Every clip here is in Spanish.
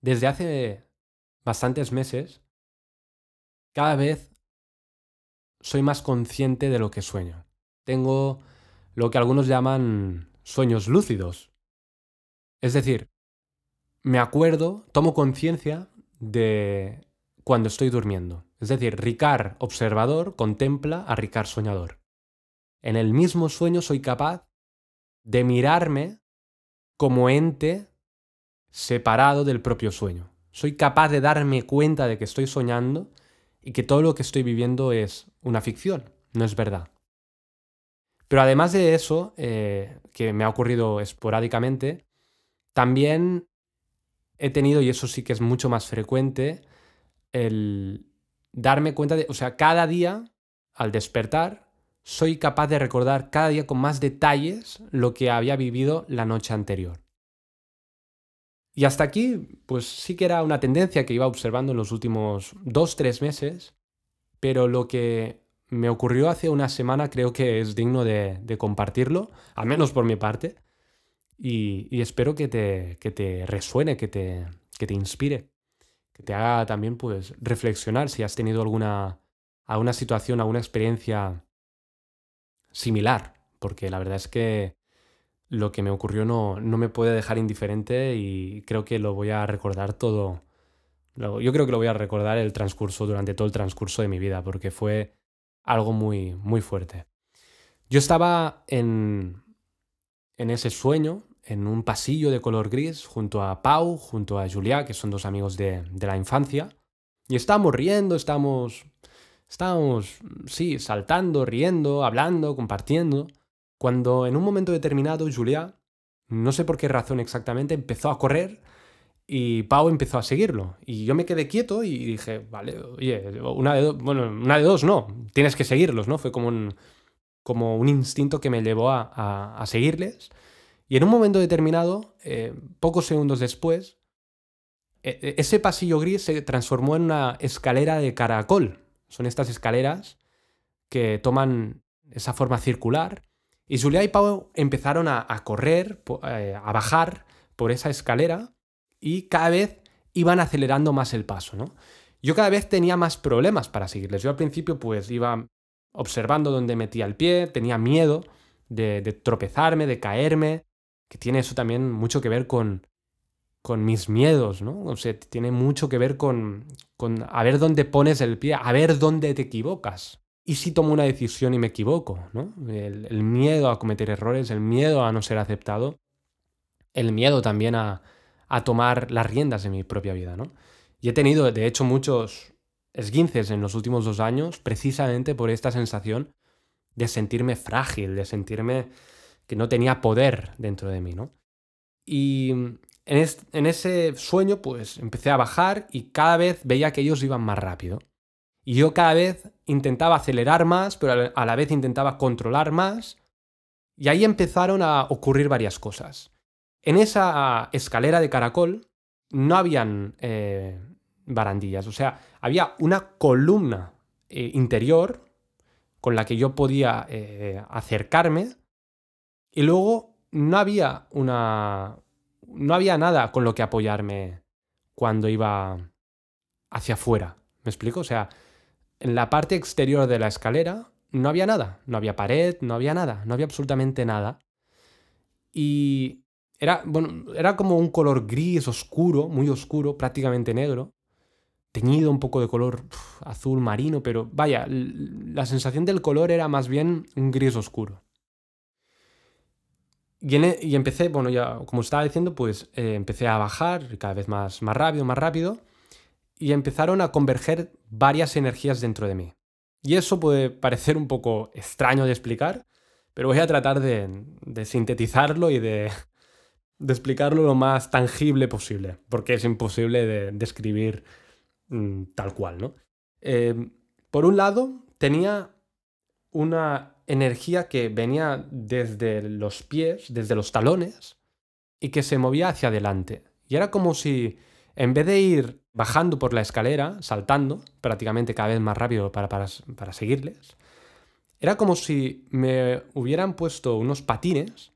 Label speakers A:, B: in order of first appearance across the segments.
A: desde hace bastantes meses, cada vez soy más consciente de lo que sueño. Tengo lo que algunos llaman sueños lúcidos. Es decir, me acuerdo, tomo conciencia de cuando estoy durmiendo. Es decir, Ricard observador contempla a Ricard soñador. En el mismo sueño soy capaz de mirarme como ente separado del propio sueño. Soy capaz de darme cuenta de que estoy soñando y que todo lo que estoy viviendo es una ficción, no es verdad. Pero además de eso, eh, que me ha ocurrido esporádicamente, también he tenido, y eso sí que es mucho más frecuente, el darme cuenta de, o sea, cada día, al despertar, soy capaz de recordar cada día con más detalles lo que había vivido la noche anterior. Y hasta aquí, pues sí que era una tendencia que iba observando en los últimos dos, tres meses, pero lo que me ocurrió hace una semana creo que es digno de, compartirlo, al menos por mi parte, y, espero que te, que te resuene, que te, que te inspire, que te haga también pues reflexionar si has tenido alguna, alguna situación, alguna experiencia similar, porque la verdad es que lo que me ocurrió no, no me puede dejar indiferente y creo que lo voy a recordar todo. Yo creo que lo voy a recordar el transcurso, durante todo el transcurso de mi vida, porque fue algo muy, muy fuerte. Yo estaba en, en ese sueño, en un pasillo de color gris, junto a Pau, junto a Julia, que son dos amigos de, de la infancia, y estábamos riendo, estábamos, estábamos, sí, saltando, riendo, hablando, compartiendo. Cuando en un momento determinado Julia, no sé por qué razón exactamente, empezó a correr y Pau empezó a seguirlo. Y yo me quedé quieto y dije, vale, oye, una de dos, bueno, una de dos no, tienes que seguirlos, ¿no? Fue como un, como un instinto que me llevó a, seguirles. Y en un momento determinado, eh, pocos segundos después, e, e, ese pasillo gris se transformó en una escalera de caracol. Son estas escaleras que toman esa forma circular y Julia y Pau empezaron a, correr, eh, a bajar por esa escalera y cada vez iban acelerando más el paso, ¿no? Yo cada vez tenía más problemas para seguirles. Yo al principio pues iba observando dónde metía el pie, tenía miedo de, tropezarme, de caerme, que tiene eso también mucho que ver con, con mis miedos, ¿no? O sea, tiene mucho que ver con, con a ver dónde pones el pie, a ver dónde te equivocas. ¿Y si tomo una decisión y me equivoco? ¿no? El, miedo a cometer errores, el miedo a no ser aceptado, el miedo también a, tomar las riendas de mi propia vida. ¿no? Y he tenido, de hecho, muchos esguinces en los últimos dos años precisamente por esta sensación de sentirme frágil, de sentirme que no tenía poder dentro de mí. ¿no? Y en, en ese sueño, pues empecé a bajar y cada vez veía que ellos iban más rápido. Y yo cada vez intentaba acelerar más, pero a la vez intentaba controlar más. Y ahí empezaron a ocurrir varias cosas. En esa escalera de caracol no habían eh, barandillas, o sea, había una columna eh, interior con la que yo podía eh, acercarme y luego no había una... no había nada con lo que apoyarme cuando iba hacia afuera. ¿Me explico? O sea, en la parte exterior de la escalera no había nada, no había pared, no había nada, no había absolutamente nada. Y era, bueno, era como un color gris oscuro, muy oscuro, prácticamente negro, teñido un poco de color azul marino, pero vaya, la sensación del color era más bien un gris oscuro. Y, e, empecé, bueno, ya como estaba diciendo, pues eh, empecé a bajar cada vez más, más rápido, más rápido y empezaron a converger varias energías dentro de mí. Y eso puede parecer un poco extraño de explicar, pero voy a tratar de, sintetizarlo y de, explicarlo lo más tangible posible, porque es imposible de describir mm, tal cual, ¿no? Eh, por un lado, tenía una energía que venía desde los pies, desde los talones, y que se movía hacia adelante. Y era como si en vez de ir bajando por la escalera, saltando prácticamente cada vez más rápido para, para, seguirles, era como si me hubieran puesto unos patines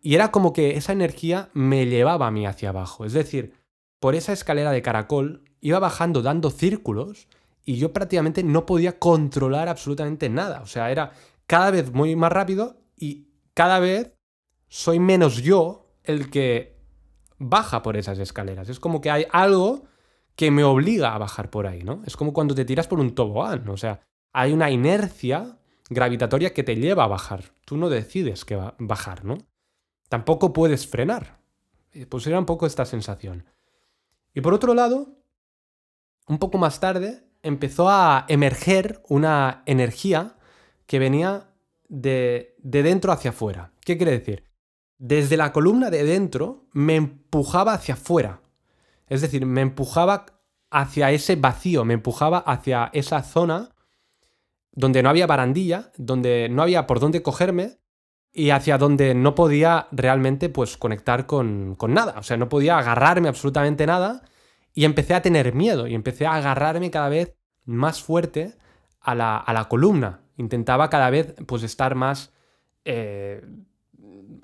A: y era como que esa energía me llevaba a mí hacia abajo. Es decir, por esa escalera de caracol, iba bajando dando círculos y yo prácticamente no podía controlar absolutamente nada. O sea, era cada vez muy más rápido y cada vez soy menos yo el que baja por esas escaleras. Es como que hay algo que me obliga a bajar por ahí, ¿no? Es como cuando te tiras por un tobogán, o sea, hay una inercia gravitatoria que te lleva a bajar. Tú no decides que va bajar, ¿no? Tampoco puedes frenar. Pues era un poco esta sensación. Y por otro lado, un poco más tarde, empezó a emerger una energía que venía de, de dentro hacia afuera. ¿Qué quiere decir? Desde la columna de dentro me empujaba hacia afuera. Es decir, me empujaba hacia ese vacío, me empujaba hacia esa zona donde no había barandilla, donde no había por dónde cogerme y hacia donde no podía realmente pues conectar con, con nada. O sea, no podía agarrarme absolutamente nada y empecé a tener miedo y empecé a agarrarme cada vez más fuerte a la, a la columna. Intentaba cada vez pues estar más eh,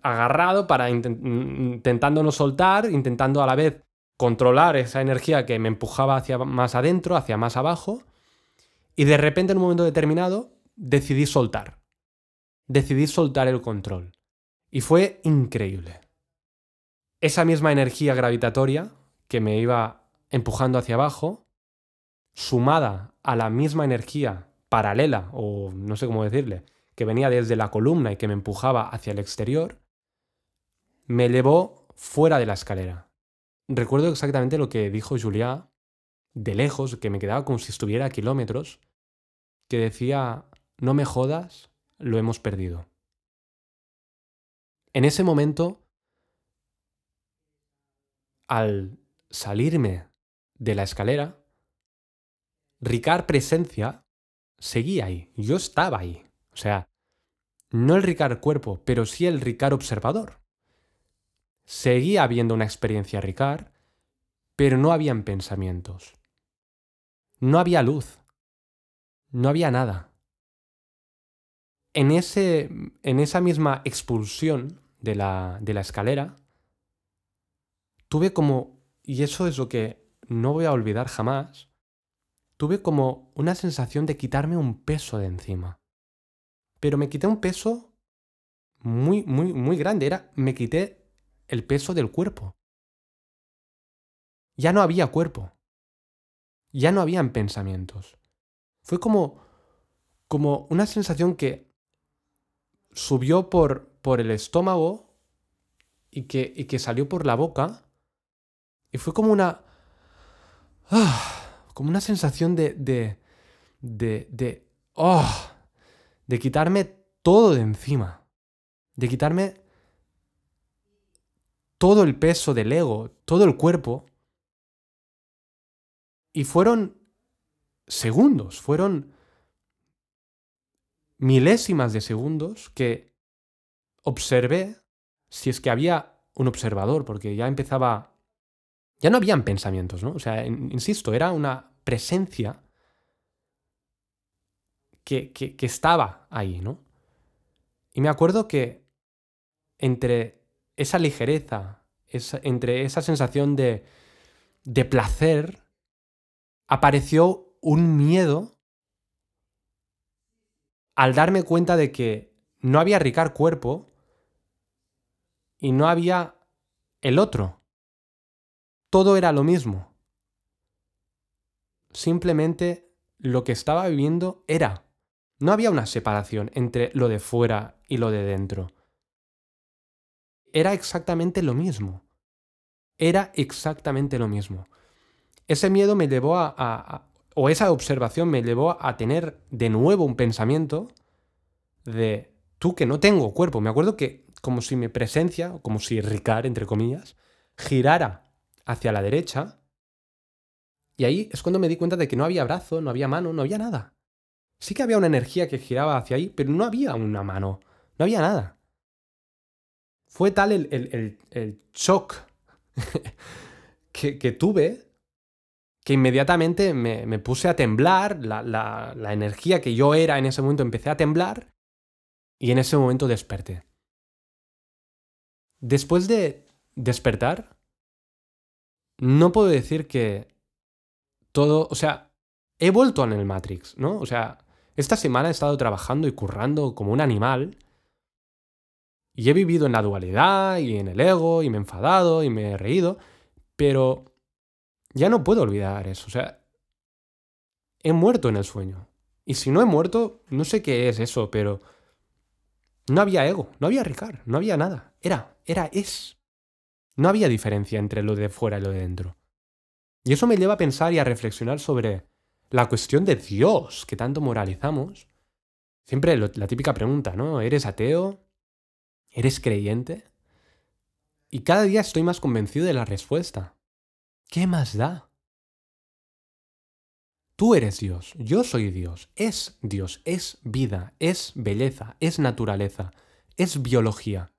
A: agarrado para intentando no soltar, intentando a la vez controlar esa energía que me empujaba hacia más adentro, hacia más abajo. Y de repente en un momento determinado decidí soltar. Decidí soltar el control. Y fue increíble. Esa misma energía gravitatoria que me iba empujando hacia abajo, sumada a la misma energía paralela, o no sé cómo decirle, que venía desde la columna y que me empujaba hacia el exterior, me llevó fuera de la escalera. Recuerdo exactamente lo que dijo Julia de lejos, que me quedaba como si estuviera a kilómetros, que decía, no me jodas, lo hemos perdido. En ese momento, al salirme de la escalera, Ricard presencia seguía ahí, yo estaba ahí. O sea, no el Ricard cuerpo, pero sí el Ricard observador. Seguía habiendo una experiencia Ricard, pero no habían pensamientos. No había luz. No había nada. En, ese, en esa misma expulsión de la, de la escalera, tuve como, y eso es lo que no voy a olvidar jamás, tuve como una sensación de quitarme un peso de encima. Pero me quité un peso muy, muy, muy grande. Era, me quité el peso del cuerpo. Ya no había cuerpo. Ya no habían pensamientos. Fue como, como una sensación que subió por, por el estómago y que, y que salió por la boca. Y fue como una... ¡ah! como una sensación de, de, de, de, oh, de quitarme todo de encima, de quitarme todo el peso del ego, todo el cuerpo. Y fueron segundos, fueron milésimas de segundos que observé si es que había un observador, porque ya empezaba... Ya no habían pensamientos, ¿no? O sea, insisto, era una presencia que, que, estaba ahí, ¿no? Y me acuerdo que entre esa ligereza, entre esa sensación de, de placer, apareció un miedo al darme cuenta de que no había Ricard cuerpo y no había el otro. Todo era lo mismo simplemente lo que estaba viviendo era. No había una separación entre lo de fuera y lo de dentro. Era exactamente lo mismo. Era exactamente lo mismo. Ese miedo me llevó a, o esa observación me llevó a tener de nuevo un pensamiento de tú que no tengo cuerpo. Me acuerdo que como si mi presencia, como si Ricard, entre comillas, girara hacia la derecha y ahí es cuando me di cuenta de que no había brazo, no había mano, no había nada. Sí que había una energía que giraba hacia ahí, pero no había una mano, no había nada. Fue tal el, el, shock que, tuve que inmediatamente me, puse a temblar, la, la energía que yo era en ese momento empecé a temblar y en ese momento desperté. Después de despertar, no puedo decir que todo, o sea, he vuelto en el Matrix, ¿no? O sea, esta semana he estado trabajando y currando como un animal y he vivido en la dualidad y en el ego y me he enfadado y me he reído, pero ya no puedo olvidar eso, o sea, he muerto en el sueño. Y si no he muerto, no sé qué es eso, pero no había ego, no había Ricard, no había nada. Era, era, es. No había diferencia entre lo de fuera y lo de dentro. Y eso me lleva a pensar y a reflexionar sobre la cuestión de Dios, que tanto moralizamos. Siempre la típica pregunta, ¿no? ¿Eres ateo? ¿Eres creyente? Y cada día estoy más convencido de la respuesta. ¿Qué más da? Tú eres Dios, yo soy Dios, es Dios, es vida, es belleza, es naturaleza, es biología.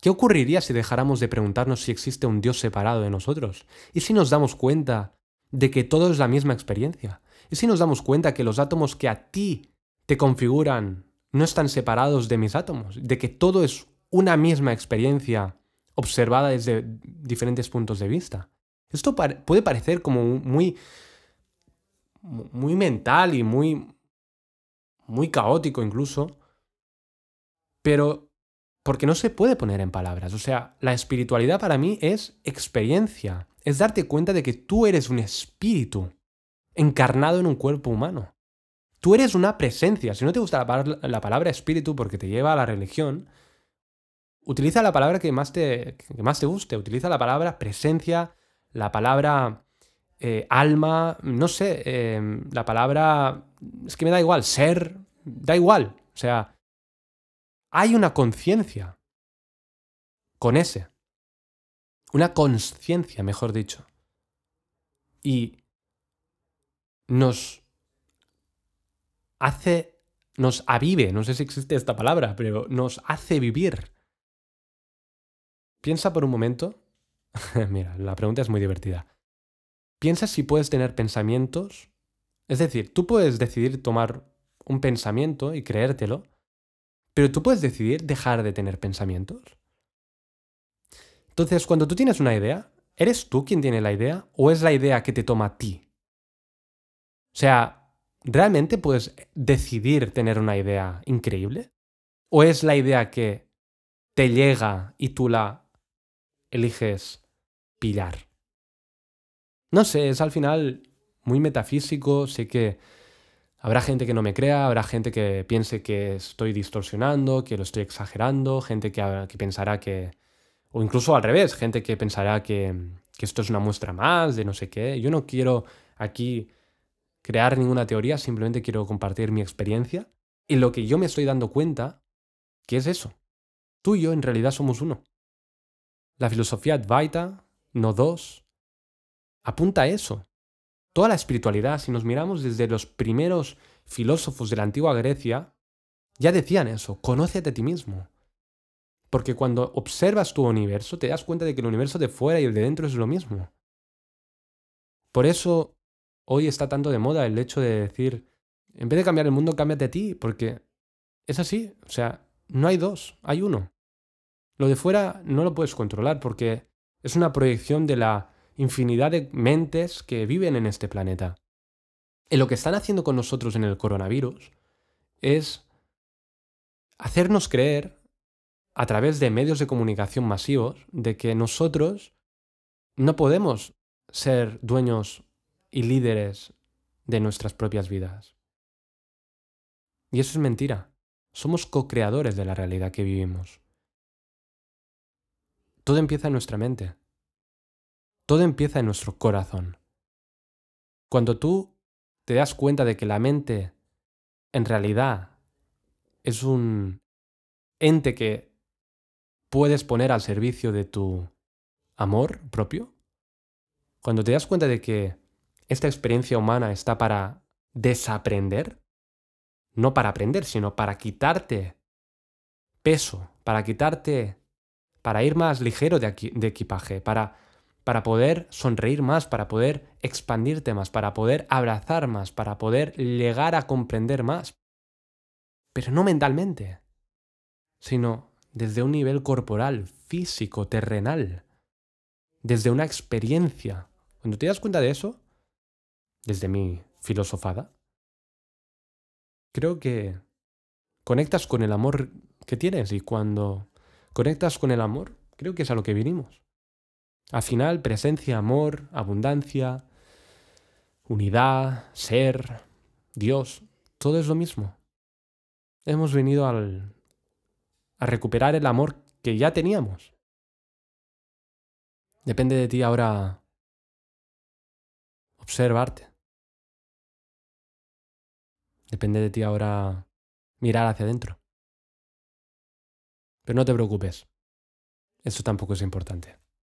A: ¿Qué ocurriría si dejáramos de preguntarnos si existe un Dios separado de nosotros? ¿Y si nos damos cuenta de que todo es la misma experiencia? ¿Y si nos damos cuenta que los átomos que a ti te configuran no están separados de mis átomos? ¿De que todo es una misma experiencia observada desde diferentes puntos de vista? Esto puede parecer como muy muy mental y muy, muy caótico incluso, pero porque no se puede poner en palabras. O sea, la espiritualidad para mí es experiencia, es darte cuenta de que tú eres un espíritu encarnado en un cuerpo humano. Tú eres una presencia. Si no te gusta la, palabra espíritu porque te lleva a la religión, utiliza la palabra que más te, que más te guste. Utiliza la palabra presencia, la palabra eh, alma, no sé, em, la palabra, es que me da igual, ser, da igual. O sea, hay una conciencia con ese. Una conciencia, mejor dicho. Y nos hace, nos avive, no sé si existe esta palabra, pero nos hace vivir. Piensa por un momento. Mira, la pregunta es muy divertida. Piensa si puedes tener pensamientos. Es decir, tú puedes decidir tomar un pensamiento y creértelo, pero tú puedes decidir dejar de tener pensamientos. Entonces, cuando tú tienes una idea, ¿eres tú quien tiene la idea o es la idea que te toma a ti? O sea, ¿realmente puedes decidir tener una idea increíble? ¿O es la idea que te llega y tú la eliges pillar? No sé, es al final muy metafísico, sé que habrá gente que no me crea, habrá gente que piense que estoy distorsionando, que lo estoy exagerando, gente que, pensará que... o incluso al revés, gente que pensará que, que esto es una muestra más de no sé qué. Yo no quiero aquí crear ninguna teoría, simplemente quiero compartir mi experiencia y lo que yo me estoy dando cuenta, que es eso. Tú y yo en realidad somos uno. La filosofía Advaita, no dos, apunta a eso. Toda la espiritualidad, si nos miramos desde los primeros filósofos de la antigua Grecia, ya decían eso, conócete a ti mismo. Porque cuando observas tu universo, te das cuenta de que el universo de fuera y el de dentro es lo mismo. Por eso hoy está tanto de moda el hecho de decir, en vez de cambiar el mundo, cámbiate a ti, porque es así, o sea, no hay dos, hay uno. Lo de fuera no lo puedes controlar porque es una proyección de la infinidad de mentes que viven en este planeta. Y lo que están haciendo con nosotros en el coronavirus es hacernos creer, a través de medios de comunicación masivos, de que nosotros no podemos ser dueños y líderes de nuestras propias vidas. Y eso es mentira. Somos co-creadores de la realidad que vivimos. Todo empieza en nuestra mente. Todo empieza en nuestro corazón. Cuando tú te das cuenta de que la mente en realidad es un ente que puedes poner al servicio de tu amor propio, cuando te das cuenta de que esta experiencia humana está para desaprender, no para aprender, sino para quitarte peso, para quitarte, para ir más ligero de, equipaje, para para poder sonreír más, para poder expandirte más, para poder abrazar más, para poder llegar a comprender más. Pero no mentalmente, sino desde un nivel corporal, físico, terrenal. desde una experiencia. Cuando te das cuenta de eso, desde mi filosofada, creo que conectas con el amor que tienes y cuando conectas con el amor, creo que es a lo que vinimos. Al final, presencia, amor, abundancia, unidad, ser, Dios, todo es lo mismo. Hemos venido al, a recuperar el amor que ya teníamos. Depende de ti ahora observarte. Depende de ti ahora mirar hacia adentro. Pero no te preocupes. Eso tampoco es importante.